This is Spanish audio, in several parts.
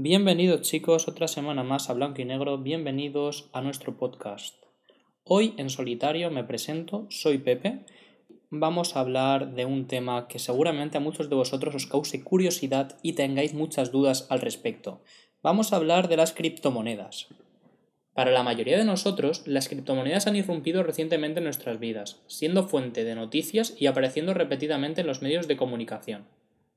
Bienvenidos chicos, otra semana más a Blanco y Negro, bienvenidos a nuestro podcast. Hoy en solitario me presento, soy Pepe. Vamos a hablar de un tema que seguramente a muchos de vosotros os cause curiosidad y tengáis muchas dudas al respecto. Vamos a hablar de las criptomonedas. Para la mayoría de nosotros, las criptomonedas han irrumpido recientemente en nuestras vidas, siendo fuente de noticias y apareciendo repetidamente en los medios de comunicación.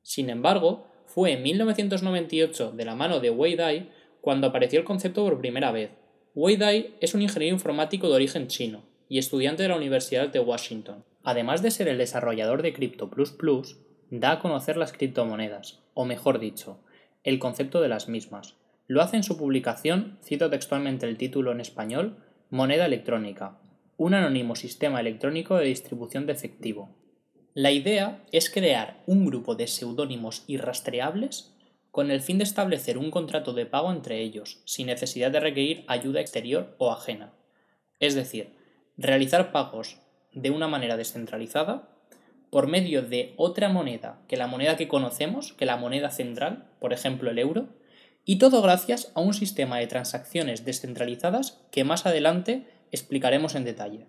Sin embargo, fue en 1998, de la mano de Wei Dai, cuando apareció el concepto por primera vez. Wei Dai es un ingeniero informático de origen chino y estudiante de la Universidad de Washington. Además de ser el desarrollador de Crypto da a conocer las criptomonedas, o mejor dicho, el concepto de las mismas. Lo hace en su publicación, cito textualmente el título en español, Moneda electrónica, un anónimo sistema electrónico de distribución de efectivo, la idea es crear un grupo de seudónimos irrastreables con el fin de establecer un contrato de pago entre ellos, sin necesidad de requerir ayuda exterior o ajena. Es decir, realizar pagos de una manera descentralizada por medio de otra moneda que la moneda que conocemos, que la moneda central, por ejemplo el euro, y todo gracias a un sistema de transacciones descentralizadas que más adelante explicaremos en detalle.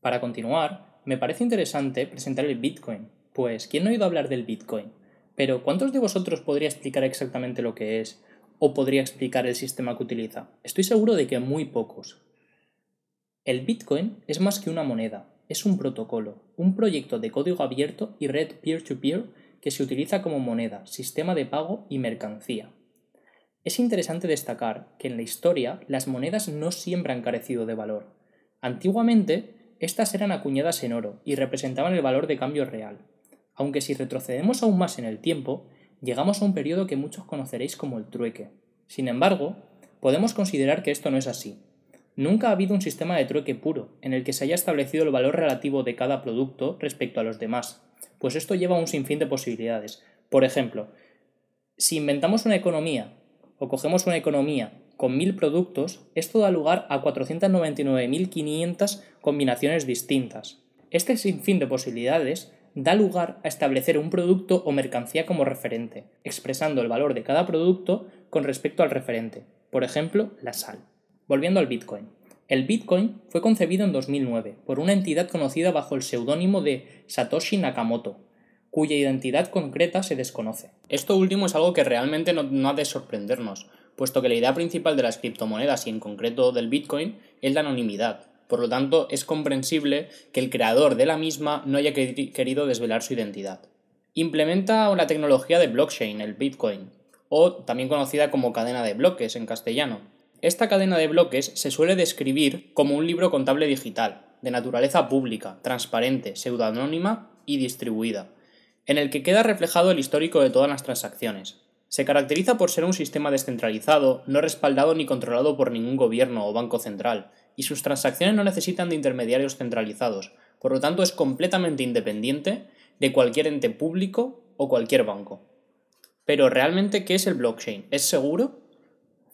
Para continuar, me parece interesante presentar el Bitcoin, pues ¿quién no ha oído hablar del Bitcoin? Pero ¿cuántos de vosotros podría explicar exactamente lo que es o podría explicar el sistema que utiliza? Estoy seguro de que muy pocos. El Bitcoin es más que una moneda, es un protocolo, un proyecto de código abierto y red peer-to-peer -peer que se utiliza como moneda, sistema de pago y mercancía. Es interesante destacar que en la historia las monedas no siempre han carecido de valor. Antiguamente estas eran acuñadas en oro y representaban el valor de cambio real. Aunque si retrocedemos aún más en el tiempo, llegamos a un periodo que muchos conoceréis como el trueque. Sin embargo, podemos considerar que esto no es así. Nunca ha habido un sistema de trueque puro, en el que se haya establecido el valor relativo de cada producto respecto a los demás, pues esto lleva a un sinfín de posibilidades. Por ejemplo, si inventamos una economía o cogemos una economía con 1000 productos, esto da lugar a 499.500 combinaciones distintas. Este sinfín de posibilidades da lugar a establecer un producto o mercancía como referente, expresando el valor de cada producto con respecto al referente, por ejemplo, la sal. Volviendo al Bitcoin. El Bitcoin fue concebido en 2009 por una entidad conocida bajo el seudónimo de Satoshi Nakamoto, cuya identidad concreta se desconoce. Esto último es algo que realmente no, no ha de sorprendernos, puesto que la idea principal de las criptomonedas y en concreto del Bitcoin es la anonimidad. Por lo tanto, es comprensible que el creador de la misma no haya querido desvelar su identidad. Implementa la tecnología de blockchain, el Bitcoin, o también conocida como cadena de bloques en castellano. Esta cadena de bloques se suele describir como un libro contable digital, de naturaleza pública, transparente, pseudonónima y distribuida, en el que queda reflejado el histórico de todas las transacciones, se caracteriza por ser un sistema descentralizado, no respaldado ni controlado por ningún gobierno o banco central, y sus transacciones no necesitan de intermediarios centralizados, por lo tanto es completamente independiente de cualquier ente público o cualquier banco. Pero realmente, ¿qué es el blockchain? ¿Es seguro?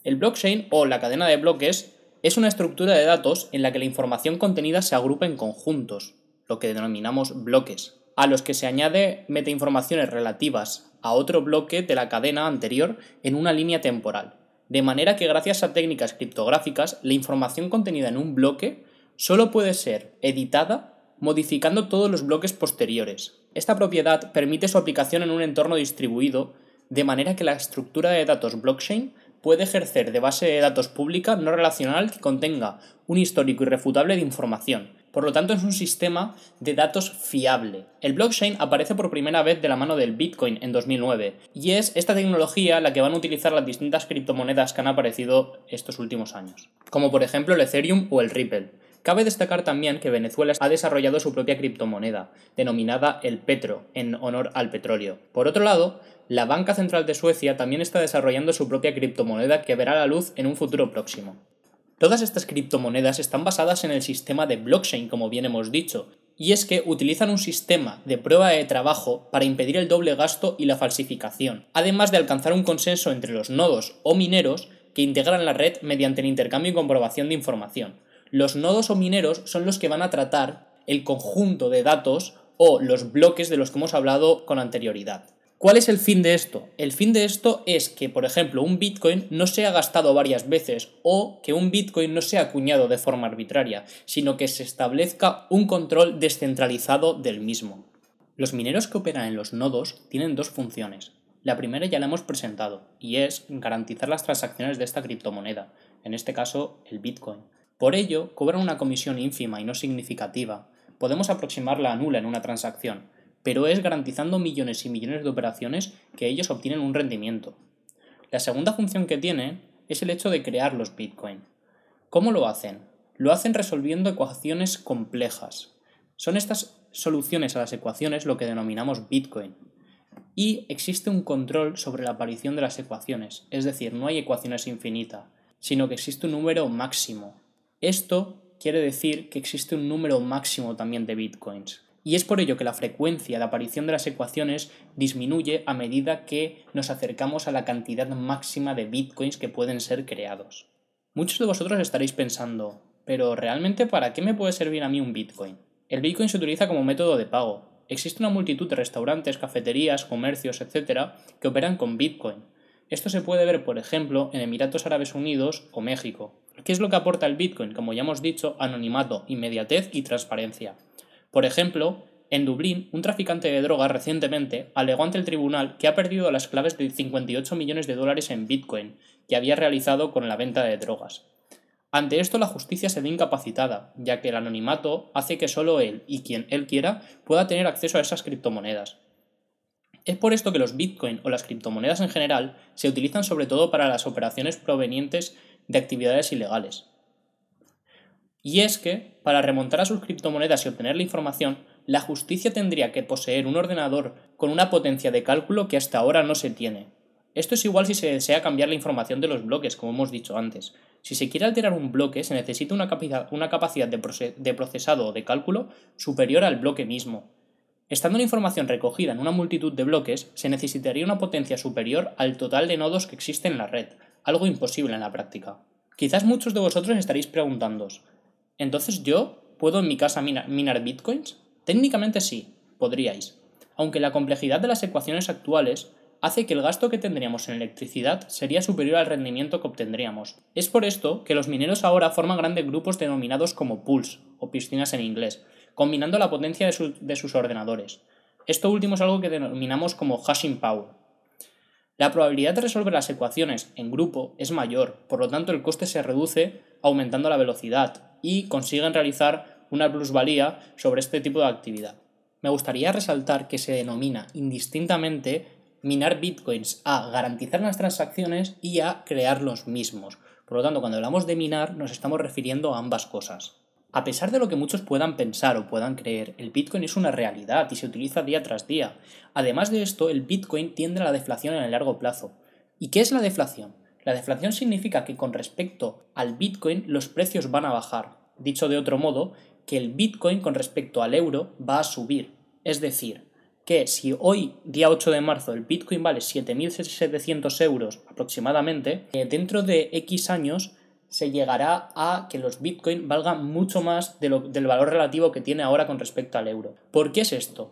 El blockchain o la cadena de bloques es una estructura de datos en la que la información contenida se agrupa en conjuntos, lo que denominamos bloques, a los que se añade metainformaciones relativas a otro bloque de la cadena anterior en una línea temporal. De manera que gracias a técnicas criptográficas, la información contenida en un bloque solo puede ser editada modificando todos los bloques posteriores. Esta propiedad permite su aplicación en un entorno distribuido, de manera que la estructura de datos blockchain puede ejercer de base de datos pública no relacional que contenga un histórico irrefutable de información, por lo tanto, es un sistema de datos fiable. El blockchain aparece por primera vez de la mano del Bitcoin en 2009 y es esta tecnología la que van a utilizar las distintas criptomonedas que han aparecido estos últimos años, como por ejemplo el Ethereum o el Ripple. Cabe destacar también que Venezuela ha desarrollado su propia criptomoneda, denominada el Petro, en honor al petróleo. Por otro lado, la Banca Central de Suecia también está desarrollando su propia criptomoneda que verá la luz en un futuro próximo. Todas estas criptomonedas están basadas en el sistema de blockchain, como bien hemos dicho, y es que utilizan un sistema de prueba de trabajo para impedir el doble gasto y la falsificación, además de alcanzar un consenso entre los nodos o mineros que integran la red mediante el intercambio y comprobación de información. Los nodos o mineros son los que van a tratar el conjunto de datos o los bloques de los que hemos hablado con anterioridad. ¿Cuál es el fin de esto? El fin de esto es que, por ejemplo, un Bitcoin no sea gastado varias veces o que un Bitcoin no sea acuñado de forma arbitraria, sino que se establezca un control descentralizado del mismo. Los mineros que operan en los nodos tienen dos funciones. La primera ya la hemos presentado, y es garantizar las transacciones de esta criptomoneda, en este caso el Bitcoin. Por ello, cobran una comisión ínfima y no significativa. Podemos aproximarla a nula en una transacción, pero es garantizando millones y millones de operaciones que ellos obtienen un rendimiento. La segunda función que tiene es el hecho de crear los Bitcoin. ¿Cómo lo hacen? Lo hacen resolviendo ecuaciones complejas. Son estas soluciones a las ecuaciones lo que denominamos Bitcoin. Y existe un control sobre la aparición de las ecuaciones, es decir, no hay ecuaciones infinitas, sino que existe un número máximo. Esto quiere decir que existe un número máximo también de Bitcoins y es por ello que la frecuencia de aparición de las ecuaciones disminuye a medida que nos acercamos a la cantidad máxima de bitcoins que pueden ser creados. Muchos de vosotros estaréis pensando, pero ¿realmente para qué me puede servir a mí un bitcoin? El bitcoin se utiliza como método de pago. Existe una multitud de restaurantes, cafeterías, comercios, etc., que operan con bitcoin. Esto se puede ver, por ejemplo, en Emiratos Árabes Unidos o México. ¿Qué es lo que aporta el Bitcoin? Como ya hemos dicho, anonimato, inmediatez y transparencia. Por ejemplo, en Dublín, un traficante de drogas recientemente alegó ante el tribunal que ha perdido las claves de 58 millones de dólares en Bitcoin que había realizado con la venta de drogas. Ante esto la justicia se ve incapacitada, ya que el anonimato hace que solo él y quien él quiera pueda tener acceso a esas criptomonedas. Es por esto que los Bitcoin o las criptomonedas en general se utilizan sobre todo para las operaciones provenientes de actividades ilegales. Y es que, para remontar a sus criptomonedas y obtener la información, la justicia tendría que poseer un ordenador con una potencia de cálculo que hasta ahora no se tiene. Esto es igual si se desea cambiar la información de los bloques, como hemos dicho antes. Si se quiere alterar un bloque, se necesita una, capacidad de, de procesado o de cálculo superior al bloque mismo. Estando la información recogida en una multitud de bloques, se necesitaría una potencia superior al total de nodos que existen en la red, algo imposible en la práctica. Quizás muchos de vosotros estaréis preguntándoos, entonces yo puedo en mi casa minar, bitcoins? Técnicamente sí, podríais, aunque la complejidad de las ecuaciones actuales hace que el gasto que tendríamos en electricidad sería superior al rendimiento que obtendríamos. Es por esto que los mineros ahora forman grandes grupos denominados como pools, o piscinas en inglés, combinando la potencia de, sus ordenadores. Esto último es algo que denominamos como hashing power. La probabilidad de resolver las ecuaciones en grupo es mayor, por lo tanto el coste se reduce aumentando la velocidad, y consiguen realizar una plusvalía sobre este tipo de actividad. Me gustaría resaltar que se denomina indistintamente minar bitcoins a garantizar las transacciones y a crear los mismos. Por lo tanto, cuando hablamos de minar nos estamos refiriendo a ambas cosas. A pesar de lo que muchos puedan pensar o puedan creer, el Bitcoin es una realidad y se utiliza día tras día. Además de esto, el Bitcoin tiende a la deflación en el largo plazo. ¿Y qué es la deflación? La deflación significa que con respecto al Bitcoin los precios van a bajar. Dicho de otro modo, que el Bitcoin con respecto al euro va a subir. Es decir, que si hoy, día 8 de marzo, el Bitcoin vale 7.700 euros aproximadamente, eh, dentro de X años se llegará a que los Bitcoin valgan mucho más del valor relativo que tiene ahora con respecto al euro. ¿Por qué es esto?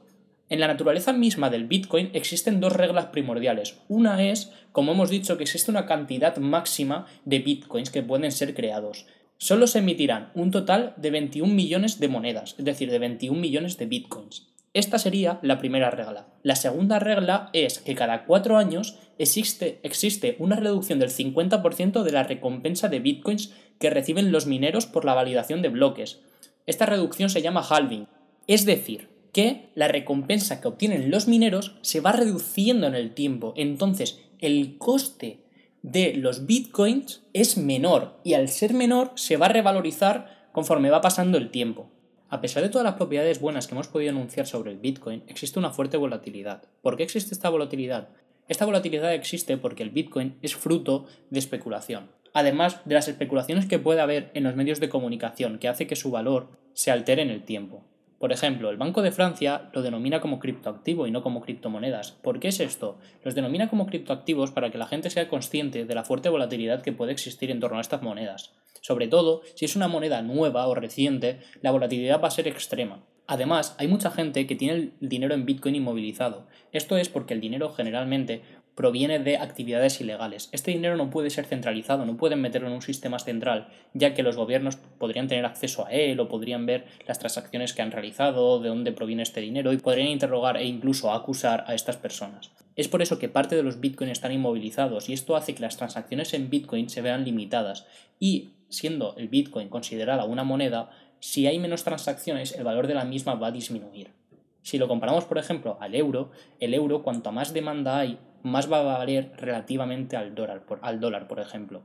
En la naturaleza misma del Bitcoin existen dos reglas primordiales. Una es, como hemos dicho, que existe una cantidad máxima de Bitcoins que pueden ser creados. Solo se emitirán un total de 21 millones de monedas, es decir, de 21 millones de Bitcoins. Esta sería la primera regla. La segunda regla es que cada cuatro años existe, existe una reducción del 50% de la recompensa de bitcoins que reciben los mineros por la validación de bloques. Esta reducción se llama halving. Es decir, que la recompensa que obtienen los mineros se va reduciendo en el tiempo. Entonces, el coste de los bitcoins es menor y al ser menor se va a revalorizar conforme va pasando el tiempo. A pesar de todas las propiedades buenas que hemos podido anunciar sobre el Bitcoin, existe una fuerte volatilidad. ¿Por qué existe esta volatilidad? Esta volatilidad existe porque el Bitcoin es fruto de especulación. Además de las especulaciones que puede haber en los medios de comunicación que hace que su valor se altere en el tiempo. Por ejemplo, el Banco de Francia lo denomina como criptoactivo y no como criptomonedas. ¿Por qué es esto? Los denomina como criptoactivos para que la gente sea consciente de la fuerte volatilidad que puede existir en torno a estas monedas. Sobre todo, si es una moneda nueva o reciente, la volatilidad va a ser extrema. Además, hay mucha gente que tiene el dinero en Bitcoin inmovilizado. Esto es porque el dinero generalmente proviene de actividades ilegales. Este dinero no puede ser centralizado, no pueden meterlo en un sistema central, ya que los gobiernos podrían tener acceso a él o podrían ver las transacciones que han realizado, de dónde proviene este dinero y podrían interrogar e incluso acusar a estas personas. Es por eso que parte de los Bitcoin están inmovilizados y esto hace que las transacciones en Bitcoin se vean limitadas y siendo el Bitcoin considerada una moneda, si hay menos transacciones el valor de la misma va a disminuir. Si lo comparamos, por ejemplo, al euro, el euro cuanto más demanda hay, más va a valer relativamente al dólar, por, al dólar, por ejemplo.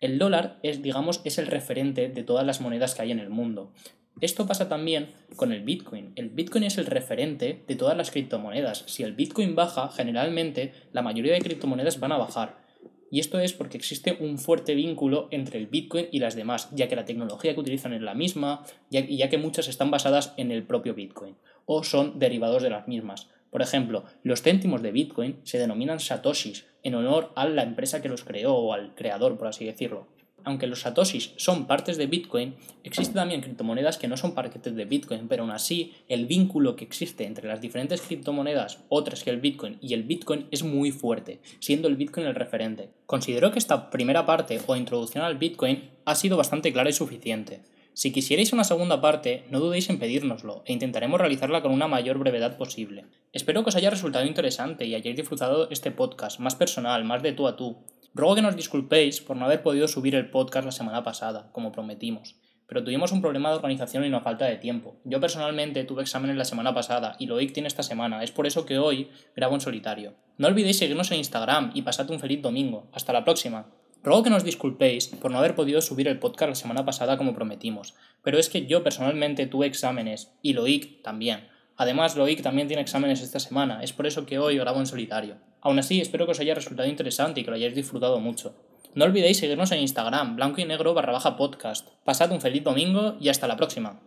El dólar es, digamos, es el referente de todas las monedas que hay en el mundo. Esto pasa también con el Bitcoin. El Bitcoin es el referente de todas las criptomonedas. Si el Bitcoin baja, generalmente la mayoría de criptomonedas van a bajar. Y esto es porque existe un fuerte vínculo entre el Bitcoin y las demás, ya que la tecnología que utilizan es la misma y ya que muchas están basadas en el propio Bitcoin o son derivados de las mismas. Por ejemplo, los céntimos de Bitcoin se denominan satoshis en honor a la empresa que los creó o al creador, por así decirlo. Aunque los satoshis son partes de Bitcoin, existen también criptomonedas que no son partes de Bitcoin, pero aún así el vínculo que existe entre las diferentes criptomonedas, otras que el Bitcoin y el Bitcoin es muy fuerte, siendo el Bitcoin el referente. Considero que esta primera parte o introducción al Bitcoin ha sido bastante clara y suficiente. Si quisierais una segunda parte, no dudéis en pedírnoslo e intentaremos realizarla con una mayor brevedad posible. Espero que os haya resultado interesante y hayáis disfrutado este podcast, más personal, más de tú a tú. Ruego que nos disculpéis por no haber podido subir el podcast la semana pasada, como prometimos, pero tuvimos un problema de organización y una falta de tiempo. Yo personalmente tuve exámenes la semana pasada y Loic tiene esta semana, es por eso que hoy grabo en solitario. No olvidéis seguirnos en Instagram y pasad un feliz domingo. Hasta la próxima. Ruego que nos disculpéis por no haber podido subir el podcast la semana pasada como prometimos, pero es que yo personalmente tuve exámenes y Loic también. Además, Loic también tiene exámenes esta semana, es por eso que hoy grabo en solitario. Aún así, espero que os haya resultado interesante y que lo hayáis disfrutado mucho. No olvidéis seguirnos en Instagram, blanco y negro barra baja podcast. Pasad un feliz domingo y hasta la próxima.